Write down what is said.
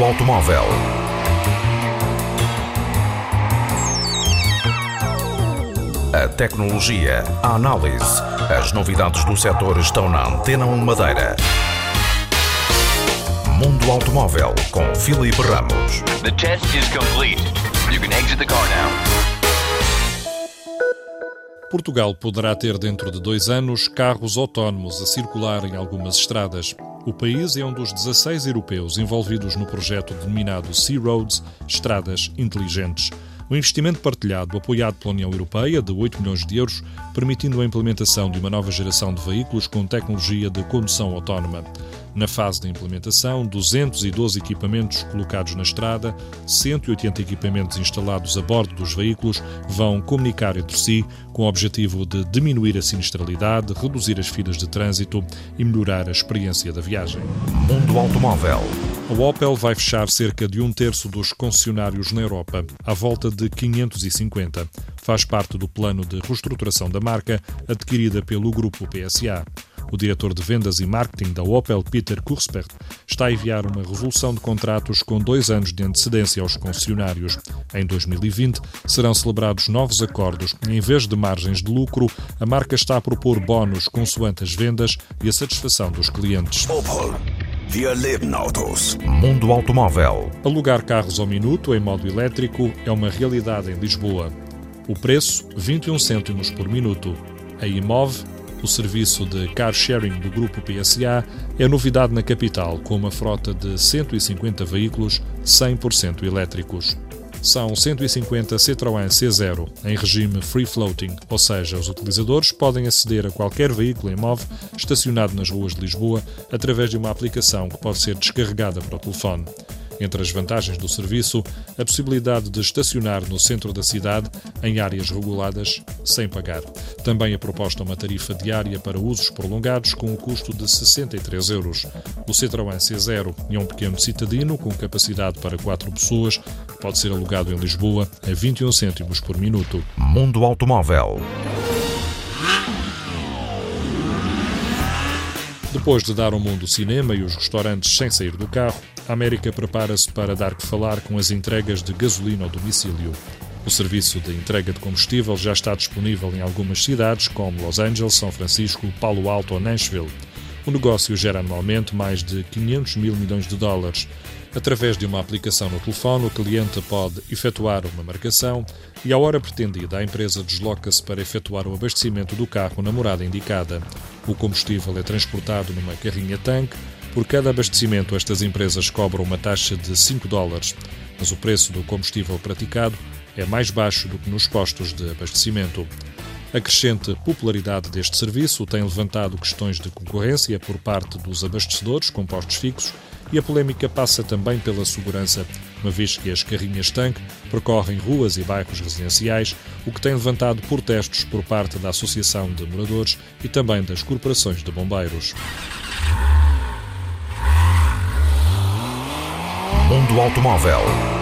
automóvel. A tecnologia, a análise, as novidades do setor estão na Antena 1 Madeira. Mundo Automóvel com Filipe Ramos. The test is complete. You can exit the car now. Portugal poderá ter dentro de dois anos carros autónomos a circular em algumas estradas. O país é um dos 16 europeus envolvidos no projeto denominado Sea Roads Estradas Inteligentes. Um investimento partilhado apoiado pela União Europeia de 8 milhões de euros, permitindo a implementação de uma nova geração de veículos com tecnologia de condução autónoma. Na fase de implementação, 212 equipamentos colocados na estrada, 180 equipamentos instalados a bordo dos veículos vão comunicar entre si com o objetivo de diminuir a sinistralidade, reduzir as filas de trânsito e melhorar a experiência da viagem. Mundo Automóvel. A Opel vai fechar cerca de um terço dos concessionários na Europa, à volta de 550. Faz parte do plano de reestruturação da marca adquirida pelo grupo PSA. O diretor de vendas e marketing da Opel, Peter Kurspert, está a enviar uma resolução de contratos com dois anos de antecedência aos concessionários. Em 2020 serão celebrados novos acordos e, em vez de margens de lucro, a marca está a propor bónus consoante as vendas e a satisfação dos clientes. Opel. Wir leben Autos. Mundo Automóvel. Alugar carros ao minuto em modo elétrico é uma realidade em Lisboa. O preço, 21 cêntimos por minuto. A Imove o serviço de car sharing do grupo PSA é novidade na capital, com uma frota de 150 veículos 100% elétricos. São 150 Citroën C0 em regime free floating, ou seja, os utilizadores podem aceder a qualquer veículo MOV estacionado nas ruas de Lisboa através de uma aplicação que pode ser descarregada para o telefone. Entre as vantagens do serviço, a possibilidade de estacionar no centro da cidade em áreas reguladas sem pagar. Também é proposta uma tarifa diária para usos prolongados com um custo de 63 euros. O Citroën C0 é um pequeno citadino com capacidade para 4 pessoas, pode ser alugado em Lisboa a 21 cêntimos por minuto. Mundo Automóvel. Depois de dar ao mundo o cinema e os restaurantes sem sair do carro, a América prepara-se para dar que falar com as entregas de gasolina ao domicílio. O serviço de entrega de combustível já está disponível em algumas cidades, como Los Angeles, São Francisco, Palo Alto ou Nashville. O negócio gera anualmente mais de 500 mil milhões de dólares. Através de uma aplicação no telefone, o cliente pode efetuar uma marcação e, à hora pretendida, a empresa desloca-se para efetuar o abastecimento do carro na morada indicada. O combustível é transportado numa carrinha-tanque. Por cada abastecimento, estas empresas cobram uma taxa de 5 dólares, mas o preço do combustível praticado é mais baixo do que nos postos de abastecimento. A crescente popularidade deste serviço tem levantado questões de concorrência por parte dos abastecedores com postos fixos e a polémica passa também pela segurança, uma vez que as carrinhas-tanque percorrem ruas e bairros residenciais, o que tem levantado protestos por parte da Associação de Moradores e também das corporações de bombeiros. Mundo Automóvel.